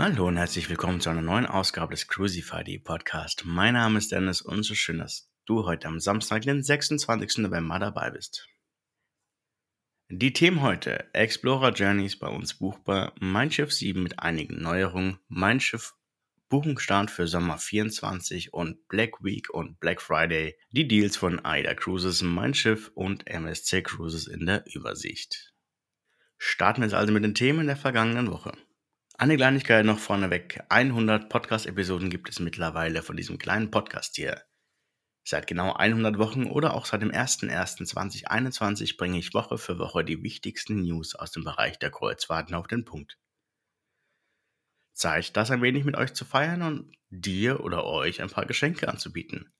Hallo und herzlich willkommen zu einer neuen Ausgabe des Crucify Podcast. Mein Name ist Dennis und so schön, dass du heute am Samstag, den 26. November dabei bist. Die Themen heute: Explorer Journeys bei uns buchbar, Mein Schiff 7 mit einigen Neuerungen, Mein Schiff Buchungsstart für Sommer 24 und Black Week und Black Friday, die Deals von AIDA Cruises, Mein Schiff und MSC Cruises in der Übersicht. Starten wir jetzt also mit den Themen der vergangenen Woche. Eine Kleinigkeit noch vorneweg. 100 Podcast-Episoden gibt es mittlerweile von diesem kleinen Podcast hier. Seit genau 100 Wochen oder auch seit dem 01.01.2021 bringe ich Woche für Woche die wichtigsten News aus dem Bereich der Kreuzfahrten auf den Punkt. Zeit, das ein wenig mit euch zu feiern und dir oder euch ein paar Geschenke anzubieten.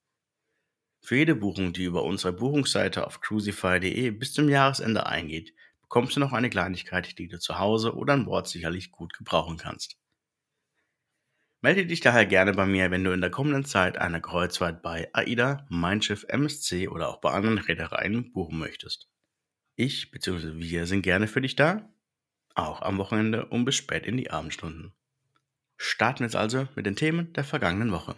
Für jede Buchung, die über unsere Buchungsseite auf crucify.de bis zum Jahresende eingeht, bekommst du noch eine Kleinigkeit, die du zu Hause oder an Bord sicherlich gut gebrauchen kannst. Melde dich daher gerne bei mir, wenn du in der kommenden Zeit eine Kreuzfahrt bei AIDA, Mein Schiff, MSC oder auch bei anderen Reedereien buchen möchtest. Ich bzw. wir sind gerne für dich da, auch am Wochenende und bis spät in die Abendstunden. Starten wir jetzt also mit den Themen der vergangenen Woche.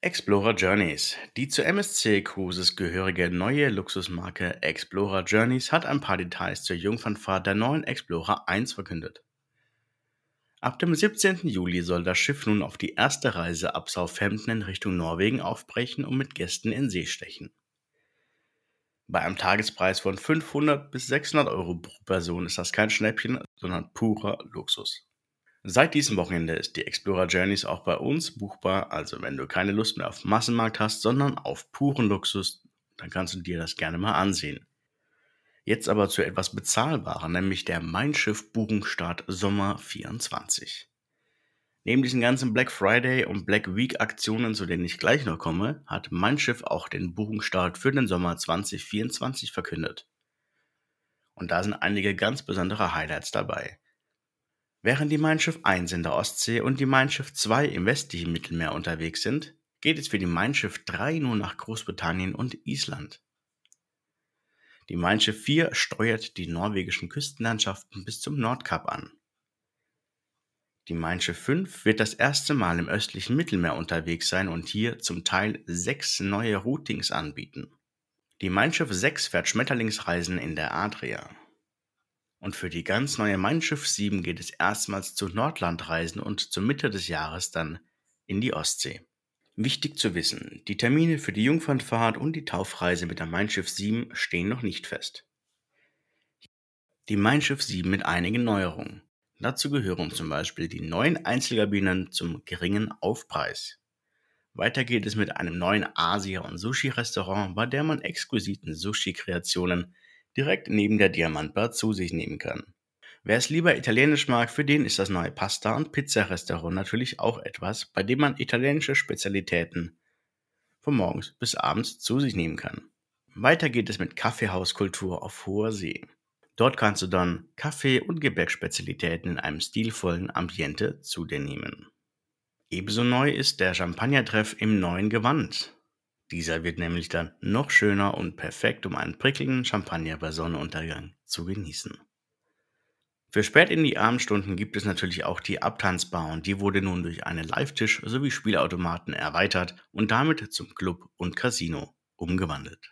Explorer Journeys. Die zu MSC Cruises gehörige neue Luxusmarke Explorer Journeys hat ein paar Details zur Jungfernfahrt der neuen Explorer 1 verkündet. Ab dem 17. Juli soll das Schiff nun auf die erste Reise ab Southampton in Richtung Norwegen aufbrechen und mit Gästen in See stechen. Bei einem Tagespreis von 500 bis 600 Euro pro Person ist das kein Schnäppchen, sondern purer Luxus. Seit diesem Wochenende ist die Explorer Journeys auch bei uns buchbar, also wenn du keine Lust mehr auf Massenmarkt hast, sondern auf puren Luxus, dann kannst du dir das gerne mal ansehen. Jetzt aber zu etwas bezahlbarer, nämlich der Mein Schiff Buchungsstart Sommer 24. Neben diesen ganzen Black Friday und Black Week Aktionen, zu denen ich gleich noch komme, hat Mein Schiff auch den Buchungsstart für den Sommer 2024 verkündet. Und da sind einige ganz besondere Highlights dabei. Während die Mein Schiff 1 in der Ostsee und die Mein Schiff 2 im westlichen Mittelmeer unterwegs sind, geht es für die Mein Schiff 3 nur nach Großbritannien und Island. Die Mein Schiff 4 steuert die norwegischen Küstenlandschaften bis zum Nordkap an. Die Mein Schiff 5 wird das erste Mal im östlichen Mittelmeer unterwegs sein und hier zum Teil sechs neue Routings anbieten. Die Mein Schiff 6 fährt Schmetterlingsreisen in der Adria. Und für die ganz neue Mein Schiff 7 geht es erstmals zu Nordlandreisen und zur Mitte des Jahres dann in die Ostsee. Wichtig zu wissen, die Termine für die Jungfernfahrt und die Taufreise mit der Mein Schiff 7 stehen noch nicht fest. Die Mein Schiff 7 mit einigen Neuerungen. Dazu gehören zum Beispiel die neuen Einzelkabinen zum geringen Aufpreis. Weiter geht es mit einem neuen Asia- und Sushi-Restaurant, bei der man exquisiten Sushi-Kreationen direkt neben der Diamantbar zu sich nehmen kann. Wer es lieber italienisch mag, für den ist das neue Pasta- und Pizza-Restaurant natürlich auch etwas, bei dem man italienische Spezialitäten von morgens bis abends zu sich nehmen kann. Weiter geht es mit Kaffeehauskultur auf hoher See. Dort kannst du dann Kaffee- und Gebäckspezialitäten in einem stilvollen Ambiente zu dir nehmen. Ebenso neu ist der Champagnertreff im neuen Gewand. Dieser wird nämlich dann noch schöner und perfekt, um einen prickligen Champagner bei Sonnenuntergang zu genießen. Für spät in die Abendstunden gibt es natürlich auch die Abtanzbar und die wurde nun durch einen Live-Tisch sowie Spielautomaten erweitert und damit zum Club und Casino umgewandelt.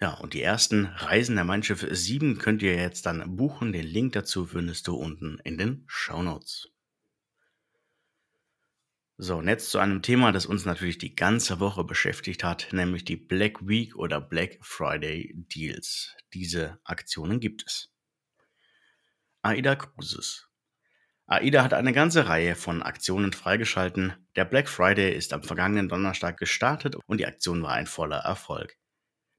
Ja, und die ersten Reisen der Mein Schiff 7 könnt ihr jetzt dann buchen. Den Link dazu findest du unten in den Show Notes. So, und jetzt zu einem Thema, das uns natürlich die ganze Woche beschäftigt hat, nämlich die Black Week oder Black Friday Deals. Diese Aktionen gibt es. AIDA Cruises. AIDA hat eine ganze Reihe von Aktionen freigeschalten. Der Black Friday ist am vergangenen Donnerstag gestartet und die Aktion war ein voller Erfolg.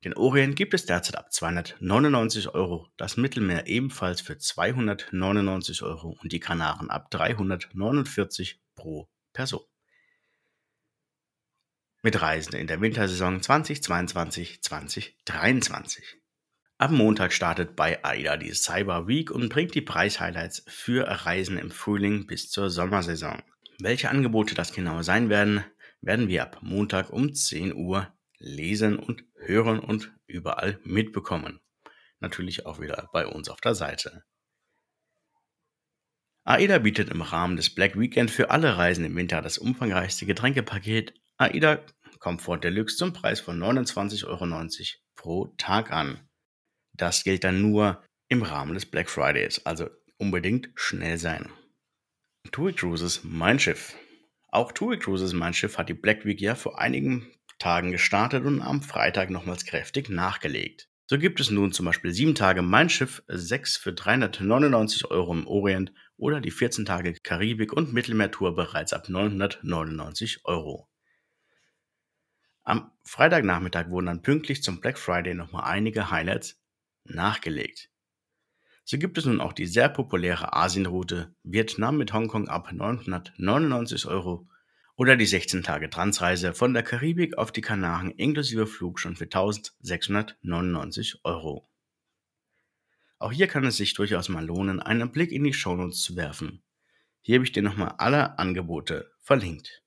Den Orient gibt es derzeit ab 299 Euro, das Mittelmeer ebenfalls für 299 Euro und die Kanaren ab 349 pro Person mit Reisen in der Wintersaison 2022-2023. Am Montag startet bei AIDA die Cyber Week und bringt die Preishighlights für Reisen im Frühling bis zur Sommersaison. Welche Angebote das genau sein werden, werden wir ab Montag um 10 Uhr lesen und hören und überall mitbekommen. Natürlich auch wieder bei uns auf der Seite. AIDA bietet im Rahmen des Black Weekend für alle Reisen im Winter das umfangreichste Getränkepaket AIDA Comfort Deluxe zum Preis von 29,90 Euro pro Tag an. Das gilt dann nur im Rahmen des Black Fridays, also unbedingt schnell sein. TUI Cruises Mein Schiff. Auch TUI Cruises Mein Schiff hat die Black Week ja vor einigen Tagen gestartet und am Freitag nochmals kräftig nachgelegt. So gibt es nun zum Beispiel 7 Tage Mein Schiff 6 für 399 Euro im Orient oder die 14 Tage Karibik- und Mittelmeertour bereits ab 999 Euro. Am Freitagnachmittag wurden dann pünktlich zum Black Friday nochmal einige Highlights nachgelegt. So gibt es nun auch die sehr populäre Asienroute Vietnam mit Hongkong ab 999 Euro oder die 16 Tage Transreise von der Karibik auf die Kanaren inklusive Flug schon für 1699 Euro. Auch hier kann es sich durchaus mal lohnen, einen Blick in die Shownotes zu werfen. Hier habe ich dir nochmal alle Angebote verlinkt.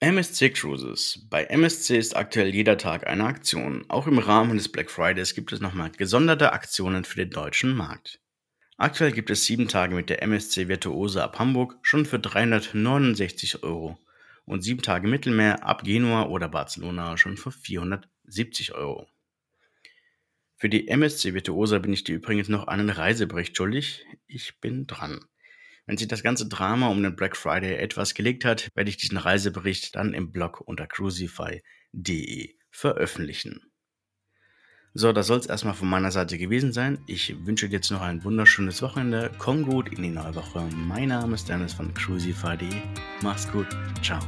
MSC Cruises. Bei MSC ist aktuell jeder Tag eine Aktion. Auch im Rahmen des Black Fridays gibt es nochmal gesonderte Aktionen für den deutschen Markt. Aktuell gibt es sieben Tage mit der MSC Virtuose ab Hamburg schon für 369 Euro und sieben Tage Mittelmeer ab Genua oder Barcelona schon für 470 Euro. Für die MSC Virtuosa bin ich dir übrigens noch einen Reisebericht schuldig. Ich bin dran. Wenn sich das ganze Drama um den Black Friday etwas gelegt hat, werde ich diesen Reisebericht dann im Blog unter crucify.de veröffentlichen. So, das soll es erstmal von meiner Seite gewesen sein. Ich wünsche dir jetzt noch ein wunderschönes Wochenende. Komm gut in die neue Woche. Mein Name ist Dennis von crucify.de. Mach's gut. Ciao.